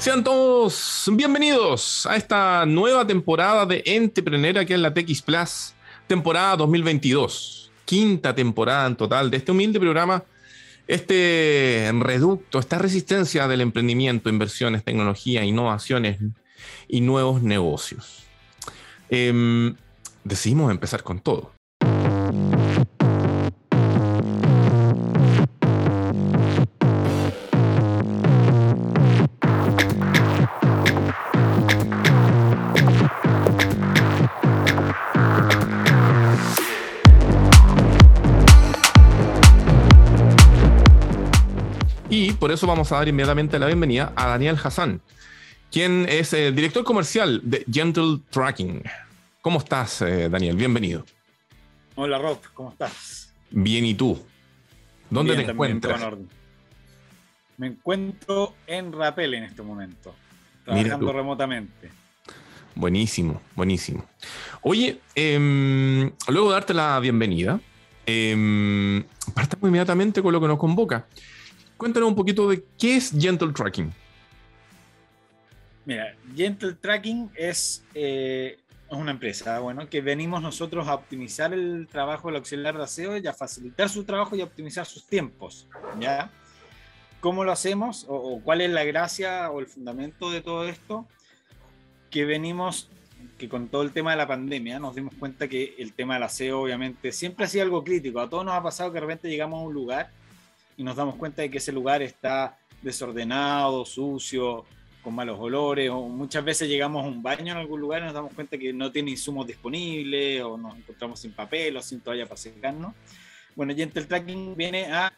Sean todos bienvenidos a esta nueva temporada de Entrepreneur aquí en la TX Plus, temporada 2022, quinta temporada en total de este humilde programa, este reducto, esta resistencia del emprendimiento, inversiones, tecnología, innovaciones y nuevos negocios. Em, decidimos empezar con todo. Por eso vamos a dar inmediatamente la bienvenida a Daniel Hassan, quien es el director comercial de Gentle Tracking. ¿Cómo estás, eh, Daniel? Bienvenido. Hola, Rob, ¿cómo estás? Bien, ¿y tú? ¿Dónde te encuentras? Me encuentro en Rapel en este momento, trabajando remotamente. Buenísimo, buenísimo. Oye, em, luego de darte la bienvenida, eh, partamos inmediatamente con lo que nos convoca cuéntanos un poquito de qué es Gentle Tracking. Mira, Gentle Tracking es eh, una empresa, bueno, que venimos nosotros a optimizar el trabajo del auxiliar de aseo y a facilitar su trabajo y a optimizar sus tiempos, ¿ya? ¿Cómo lo hacemos? O, cuál es la gracia o el fundamento de todo esto? Que venimos, que con todo el tema de la pandemia nos dimos cuenta que el tema del aseo obviamente siempre ha sido algo crítico. A todos nos ha pasado que de repente llegamos a un lugar y nos damos cuenta de que ese lugar está desordenado, sucio, con malos olores, o muchas veces llegamos a un baño en algún lugar y nos damos cuenta que no tiene insumos disponibles, o nos encontramos sin papel o sin toalla para secarnos. Bueno, Gentle Tracking viene a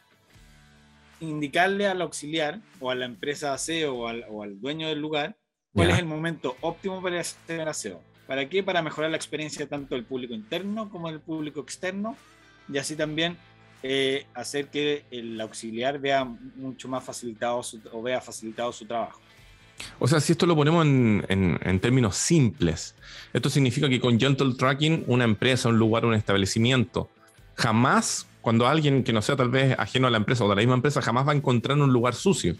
indicarle al auxiliar o a la empresa de aseo o al, o al dueño del lugar cuál es el momento óptimo para hacer el aseo. ¿Para qué? Para mejorar la experiencia tanto del público interno como del público externo y así también eh, hacer que el auxiliar vea mucho más facilitado o vea facilitado su trabajo. O sea, si esto lo ponemos en, términos simples, esto significa que con Gentle Tracking, una empresa, un lugar, un establecimiento, jamás, cuando alguien que no sea tal vez ajeno a la empresa o de la misma empresa, jamás va a encontrar un lugar sucio.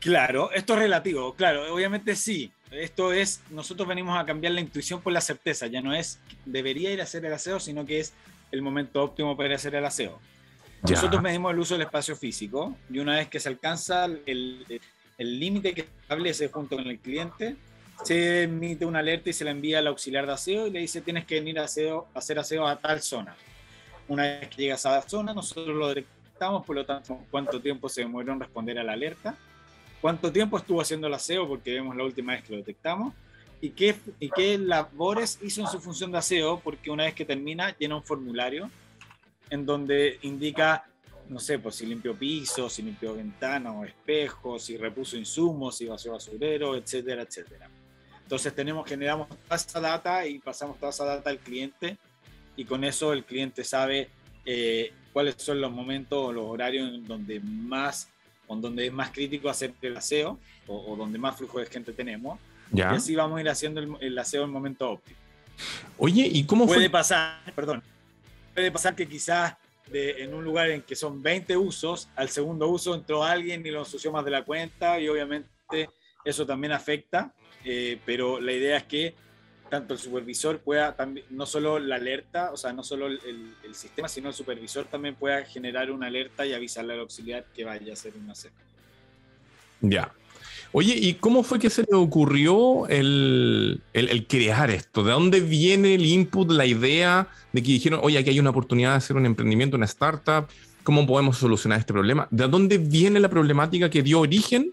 Claro, esto es relativo, claro, obviamente sí. Esto es, nosotros venimos a cambiar la intuición por la certeza, ya no es debería ir a hacer el aseo, sino que es el momento óptimo para hacer el aseo. Nosotros medimos el uso del espacio físico y una vez que se alcanza el límite que establece junto con el cliente, se emite una alerta y se la envía al auxiliar de aseo y le dice tienes que venir a, aseo, a hacer aseo a tal zona. Una vez que llegas a la zona, nosotros lo detectamos, por lo tanto, cuánto tiempo se demoró en responder a la alerta, cuánto tiempo estuvo haciendo el aseo, porque vemos la última vez que lo detectamos, y qué, y qué labores hizo en su función de aseo, porque una vez que termina, llena un formulario en donde indica, no sé, pues si limpió pisos, si limpió ventanas o espejos, si repuso insumos, si vació basurero, etcétera, etcétera. Entonces tenemos, generamos toda esa data y pasamos toda esa data al cliente y con eso el cliente sabe eh, cuáles son los momentos o los horarios en donde más, en donde es más crítico hacer el aseo o, o donde más flujo de gente tenemos y así vamos a ir haciendo el, aseo en el momento óptimo. Oye, ¿y cómo puede pasar, perdón, puede pasar que quizás en un lugar en que son 20 usos, al segundo uso entró alguien y lo ensució más de la cuenta y obviamente eso también afecta, eh, pero la idea es que tanto el supervisor pueda también, no solo la alerta, o sea, no solo el, el, sistema, sino el supervisor también pueda generar una alerta y avisarle al auxiliar que vaya a hacer un aseo. Ya, Oye, ¿y cómo fue que se le ocurrió el, crear esto? ¿De dónde viene el input, la idea de que dijeron, oye, aquí hay una oportunidad de hacer un emprendimiento, una startup? ¿Cómo podemos solucionar este problema? ¿De dónde viene la problemática que dio origen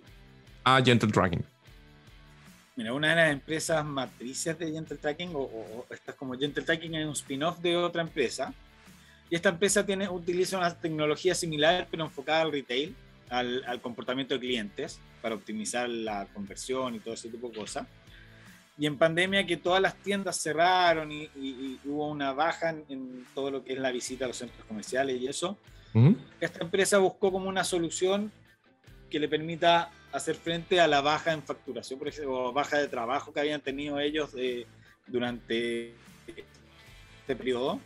a Gentle Tracking? Mira, una de las empresas matrices de Gentle Tracking, o, o, esta como Gentle Tracking, es un spin-off de otra empresa. Y esta empresa tiene, utiliza una tecnología similar, pero enfocada al retail al, comportamiento de clientes para optimizar la conversión y todo ese tipo de cosas. Y en pandemia que todas las tiendas cerraron y, hubo una baja en, todo lo que es la visita a los centros comerciales y eso, esta empresa buscó como una solución que le permita hacer frente a la baja en facturación, por ejemplo, o baja de trabajo que habían tenido ellos durante este periodo.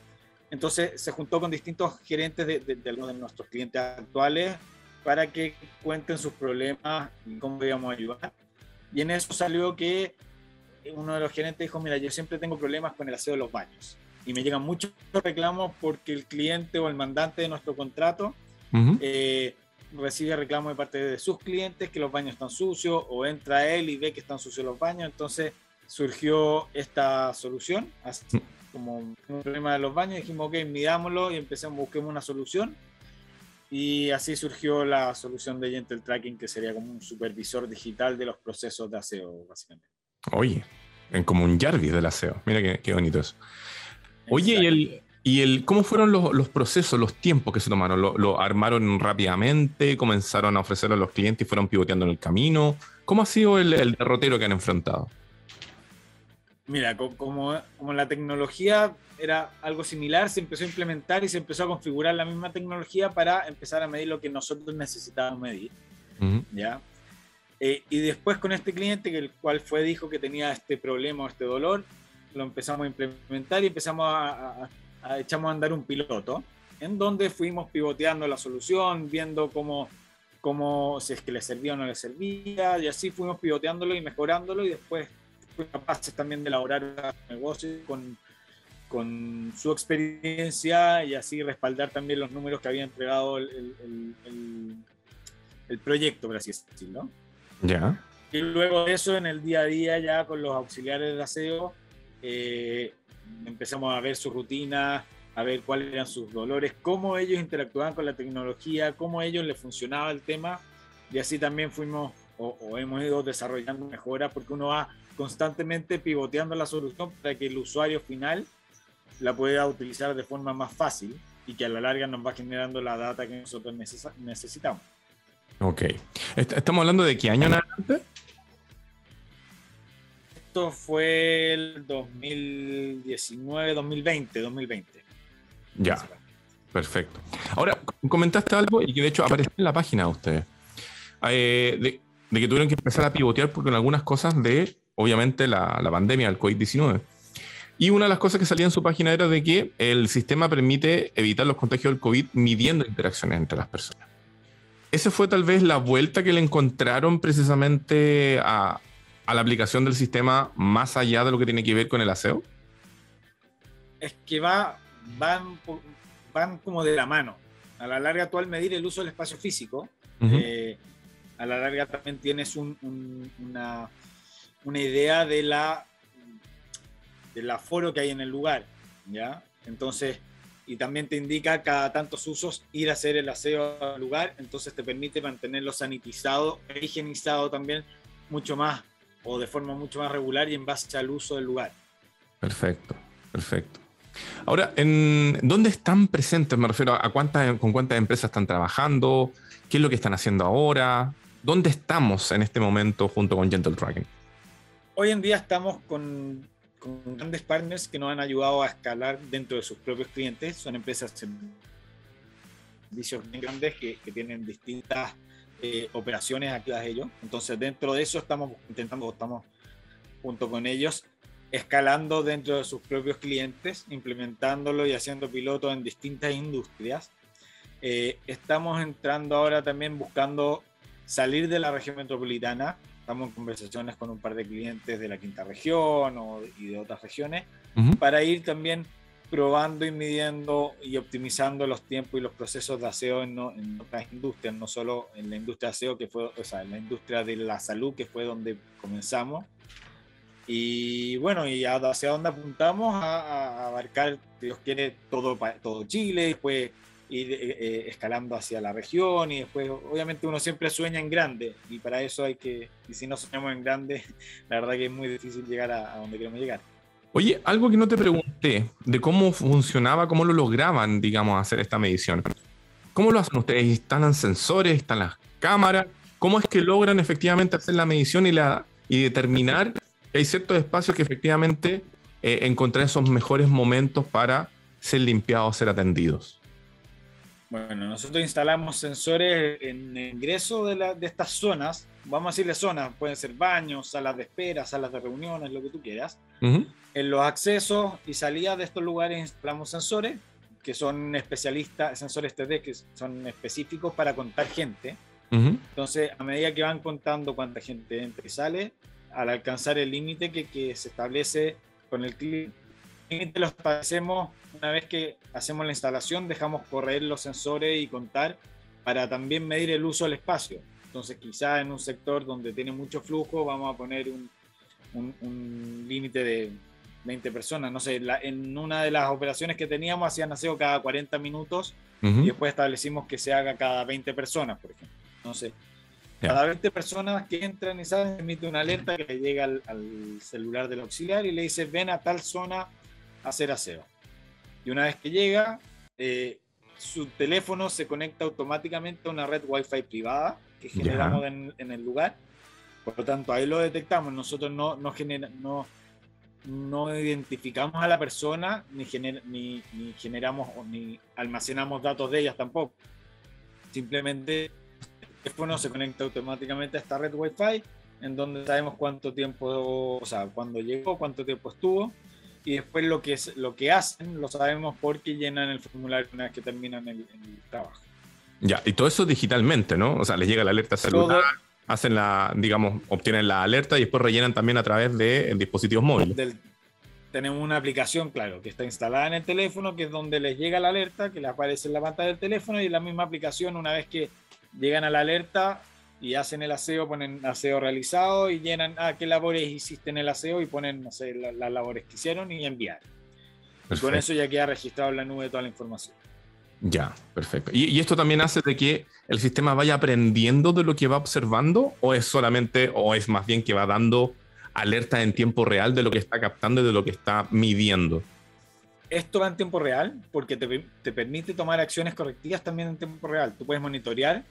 Entonces se juntó con distintos gerentes de, de, de algunos de nuestros clientes actuales para que cuenten sus problemas y cómo podíamos ayudar. Y en eso salió que uno de los gerentes dijo, mira, yo siempre tengo problemas con el aseo de los baños y me llegan muchos reclamos porque el cliente o el mandante de nuestro contrato eh, recibe reclamos de parte de sus clientes que los baños están sucios o entra él y ve que están sucios los baños. Entonces surgió esta solución, así como un problema de los baños. Dijimos, ok, midámoslo y empecemos, busquemos una solución. Y así surgió la solución de Gentle Tracking, que sería como un supervisor digital de los procesos de aseo, básicamente. Oye, en como un Jarvis del aseo. Mira qué, qué bonito eso. Oye, ¿y el, ¿y el, cómo fueron los, los procesos, los tiempos que se tomaron? ¿Lo, ¿Lo, armaron rápidamente? ¿Comenzaron a ofrecerlo a los clientes y fueron pivoteando en el camino? ¿Cómo ha sido el, el derrotero que han enfrentado? Mira, como, como la tecnología era algo similar, se empezó a implementar y se empezó a configurar la misma tecnología para empezar a medir lo que nosotros necesitábamos medir. Uh -huh. ¿ya? Eh, y después con este cliente, que el cual fue, dijo que tenía este problema o este dolor, lo empezamos a implementar y empezamos a, a, a, echamos a andar un piloto, en donde fuimos pivoteando la solución, viendo cómo, cómo si es que le servía o no le servía, y así fuimos pivoteándolo y mejorándolo, y después capaces también de elaborar negocios con, con su experiencia y así respaldar también los números que había entregado el, el, el, el proyecto, por así decirlo. Ya. Y luego de eso, en el día a día, ya con los auxiliares de aseo, eh, empezamos a ver su rutina, a ver cuáles eran sus dolores, cómo ellos interactuaban con la tecnología, cómo a ellos les funcionaba el tema, y así también fuimos o, o hemos ido desarrollando mejoras porque uno va constantemente pivoteando la solución para que el usuario final la pueda utilizar de forma más fácil y que a la larga nos va generando la data que nosotros necesitamos. Ok. ¿Estamos hablando de qué año en adelante? Esto fue el 2019, 2020, 2020. Ya, perfecto. Ahora, comentaste algo y que de hecho aparece en la página de ustedes, eh, de, de, que tuvieron que empezar a pivotear porque en algunas cosas de, obviamente, la, la pandemia del COVID-19. Y una de las cosas que salía en su página era de que el sistema permite evitar los contagios del COVID midiendo interacciones entre las personas. ¿Esa fue tal vez la vuelta que le encontraron precisamente a, a la aplicación del sistema más allá de lo que tiene que ver con el aseo? Es que va, van, van como de la mano. A la larga, tú al medir el uso del espacio físico, uh -huh. eh, a la larga también tienes un, un, una, una idea de la del aforo que hay en el lugar, ¿ya? Entonces, y también te indica cada tantos usos ir a hacer el aseo al lugar, entonces te permite mantenerlo sanitizado e higienizado también mucho más o de forma mucho más regular y en base al uso del lugar. Perfecto, perfecto. Ahora, ¿en ¿dónde están presentes? Me refiero a cuántas, con cuántas empresas están trabajando, qué es lo que están haciendo ahora, dónde estamos en este momento junto con Gentle Tracking. Hoy en día estamos con con grandes partners que nos han ayudado a escalar dentro de sus propios clientes. Son empresas servicios grandes que, que tienen distintas eh, operaciones activas ellos. Entonces, dentro de eso estamos intentando, estamos junto con ellos, escalando dentro de sus propios clientes, implementándolo y haciendo pilotos en distintas industrias. Eh, estamos entrando ahora también buscando salir de la región metropolitana, estamos en conversaciones con un par de clientes de la quinta región o, y de otras regiones uh -huh. para ir también probando y midiendo y optimizando los tiempos y los procesos de aseo en, no, en, otras industrias, no solo en la industria de aseo, que fue, o sea, en la industria de la salud, que fue donde comenzamos. Y bueno, y hacia dónde apuntamos a, a abarcar, Dios quiere, todo, todo Chile, después ir eh, escalando hacia la región y después obviamente uno siempre sueña en grande y para eso hay que, y si no soñamos en grande, la verdad que es muy difícil llegar a, donde queremos llegar. Oye, algo que no te pregunté de cómo funcionaba, cómo lo lograban, digamos, hacer esta medición. ¿Cómo lo hacen ustedes? ¿Instalan sensores? ¿Están las cámaras? ¿Cómo es que logran efectivamente hacer la medición y, la, y determinar que hay ciertos espacios que efectivamente eh, encontrar esos mejores momentos para ser limpiados, ser atendidos? Bueno, nosotros instalamos sensores en el ingreso de, la, de, estas zonas, vamos a decirle zonas, pueden ser baños, salas de espera, salas de reuniones, lo que tú quieras. Uh -huh. En los accesos y salidas de estos lugares instalamos sensores que son especialistas, sensores 3D que son específicos para contar gente. Entonces, a medida que van contando cuánta gente entra y sale, al alcanzar el límite que, que, se establece con el cliente, lo establecemos una vez que hacemos la instalación, dejamos correr los sensores y contar para también medir el uso del espacio. Entonces, quizá en un sector donde tiene mucho flujo, vamos a poner un, un, límite de 20 personas. No sé, en una de las operaciones que teníamos hacían aseo cada 40 minutos y después establecimos que se haga cada 20 personas, por ejemplo. Entonces, cada 20 personas que entran y salen, emite una alerta que le llega al, celular del auxiliar y le dice, ven a tal zona hacer aseo. Y una vez que llega, eh, su teléfono se conecta automáticamente a una red Wi-Fi privada que generamos en, en, el lugar. Por lo tanto, ahí lo detectamos. Nosotros no, no, genera, no, no identificamos a la persona, ni, ni, ni generamos ni almacenamos datos de ellas tampoco. Simplemente teléfono se conecta automáticamente a esta red Wi-Fi, en donde sabemos cuánto tiempo, o sea, cuándo llegó, cuánto tiempo estuvo, y después lo que, es, lo que hacen lo sabemos porque llenan el formulario una vez que terminan el, trabajo. Ya, y todo eso digitalmente, ¿no? O sea, les llega la alerta celular, hacen la, digamos, obtienen la alerta y después rellenan también a través de dispositivos móviles. tenemos una aplicación, claro, que está instalada en el teléfono, que es donde les llega la alerta, que les aparece en la pantalla del teléfono y la misma aplicación, una vez que llegan a la alerta y hacen el aseo, ponen aseo realizado y llenan, ah, qué labores hiciste en el aseo y ponen, no sé, las labores que hicieron y enviar. Y con eso ya queda registrado en la nube toda la información. Ya, perfecto. ¿Y, esto también hace de que el sistema vaya aprendiendo de lo que va observando o es solamente, o es más bien que va dando alerta en tiempo real de lo que está captando y de lo que está midiendo? Esto va en tiempo real porque te, te permite tomar acciones correctivas también en tiempo real. Tú puedes monitorear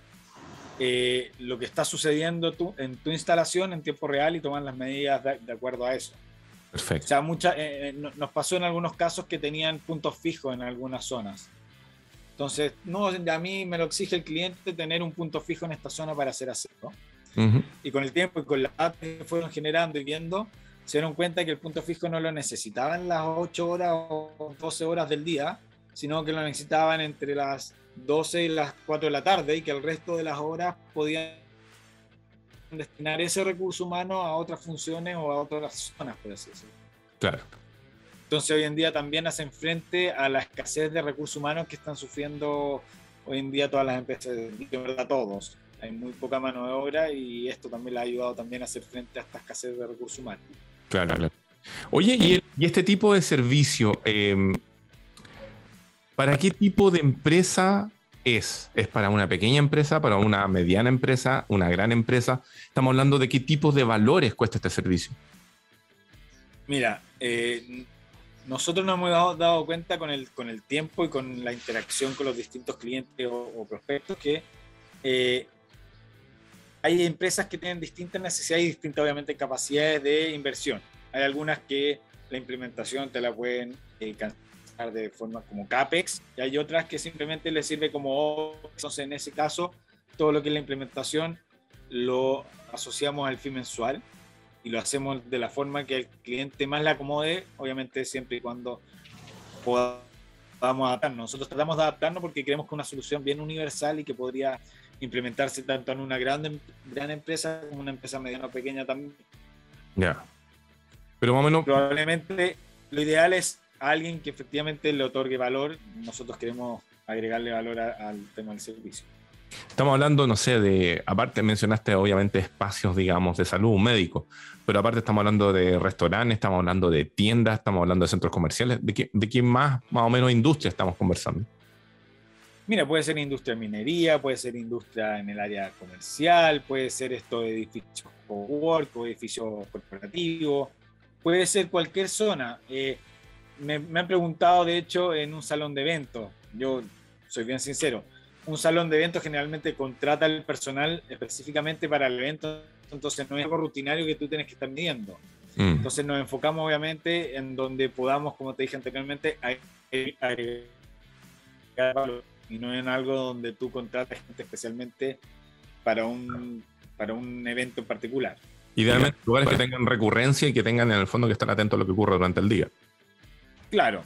eh, lo que está sucediendo tú, en tu instalación en tiempo real y tomar las medidas de, acuerdo a eso. Perfecto. O sea, mucha, eh, eh, nos pasó en algunos casos que tenían puntos fijos en algunas zonas. Entonces, no, a mí me lo exige el cliente tener un punto fijo en esta zona para hacer aseo. Y con el tiempo y con las datos que fueron generando y viendo, se dieron cuenta que el punto fijo no lo necesitaban las 8 horas o 12 horas del día, sino que lo necesitaban entre las 12 y las 4 de la tarde y que el resto de las horas podían destinar ese recurso humano a otras funciones o a otras zonas, por así decirlo. Claro. Entonces hoy en día también hacen frente a la escasez de recursos humanos que están sufriendo hoy en día todas las empresas, de verdad todos. Hay muy poca mano de obra y esto también le ha ayudado también a hacer frente a esta escasez de recursos humanos. Claro, claro. Oye, y, este tipo de servicio, eh, ¿Para qué tipo de empresa es? ¿Es para una pequeña empresa, para una mediana empresa, una gran empresa? Estamos hablando de qué tipo de valores cuesta este servicio. Mira, eh, nosotros nos hemos dado, cuenta con el, con el tiempo y con la interacción con los distintos clientes o, prospectos que eh, hay empresas que tienen distintas necesidades y distintas, obviamente, capacidades de inversión. Hay algunas que la implementación te la pueden eh, de forma como CAPEX y hay otras que simplemente le sirve como entonces en ese caso todo lo que es la implementación lo asociamos al fin mensual y lo hacemos de la forma que el cliente más le acomode, obviamente siempre y cuando podamos adaptarnos. Nosotros tratamos de adaptarnos porque creemos que es una solución bien universal y que podría implementarse tanto en una gran, gran empresa como una empresa mediana o pequeña también. Ya. Pero más o menos... Probablemente lo ideal es alguien que efectivamente le otorgue valor. Nosotros queremos agregarle valor al tema del servicio. Estamos hablando, no sé, de, aparte mencionaste obviamente espacios, digamos, de salud, médico, pero aparte estamos hablando de restaurantes, estamos hablando de tiendas, estamos hablando de centros comerciales. ¿De qué, de qué más, más o menos, industria estamos conversando? Mira, puede ser industria de minería, puede ser industria en el área comercial, puede ser esto de edificios co-work o edificios corporativos, puede ser cualquier zona. Eh, me, han preguntado, de hecho, en un salón de eventos. Yo soy bien sincero. Un salón de eventos generalmente contrata el personal específicamente para el evento, entonces no es algo rutinario que tú tienes que estar midiendo. Mm. Entonces nos enfocamos obviamente en donde podamos, como te dije anteriormente, agregar valor y no en algo donde tú contratas gente especialmente para un, para un evento en particular. Idealmente lugares que tengan recurrencia y que tengan en el fondo que estar atentos a lo que ocurre durante el día. Claro,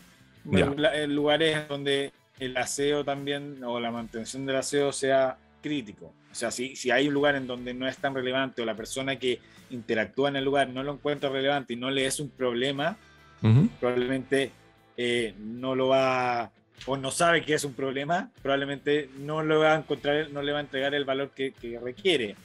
En lugares donde el aseo también o la mantención del aseo sea crítico. O sea, si, si hay un lugar en donde no es tan relevante o la persona que interactúa en el lugar no lo encuentra relevante y no le es un problema, probablemente eh, no lo va o no sabe que es un problema, probablemente no lo va a encontrar, no le va a entregar el valor que, que requiere.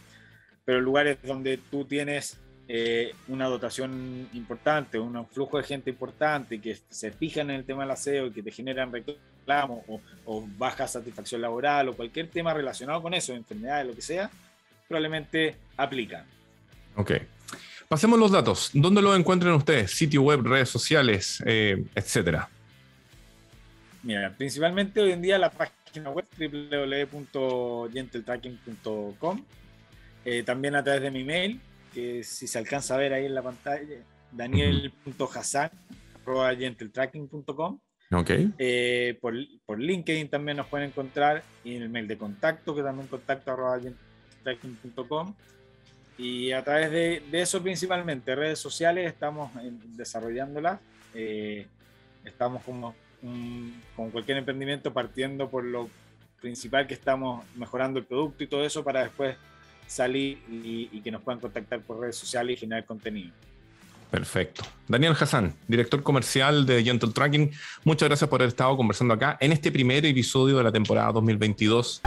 Pero lugares donde tú tienes eh, una dotación importante, un flujo de gente importante que se fijan en el tema del aseo y que te generan reclamos o, baja satisfacción laboral o cualquier tema relacionado con eso, enfermedades, lo que sea, probablemente aplican. Ok. Pasemos los datos. ¿Dónde lo encuentran ustedes? Sitio web, redes sociales, eh, etcétera. Mira, principalmente hoy en día la página web www.gentletracking.com. Eh, también a través de mi mail, que si se alcanza a ver ahí en la pantalla, daniel.hassan.gentletracking.com. Okay. Eh, por, por, LinkedIn también nos pueden encontrar y en el mail de contacto, que también contacto Y a través de, de, eso principalmente, redes sociales, estamos desarrollándolas. Eh, estamos como, con cualquier emprendimiento partiendo por lo principal que estamos mejorando el producto y todo eso para después salir y, que nos puedan contactar por redes sociales y generar contenido. Perfecto. Daniel Hassan, director comercial de Gentle Tracking, muchas gracias por haber estado conversando acá en este primer episodio de la temporada 2022.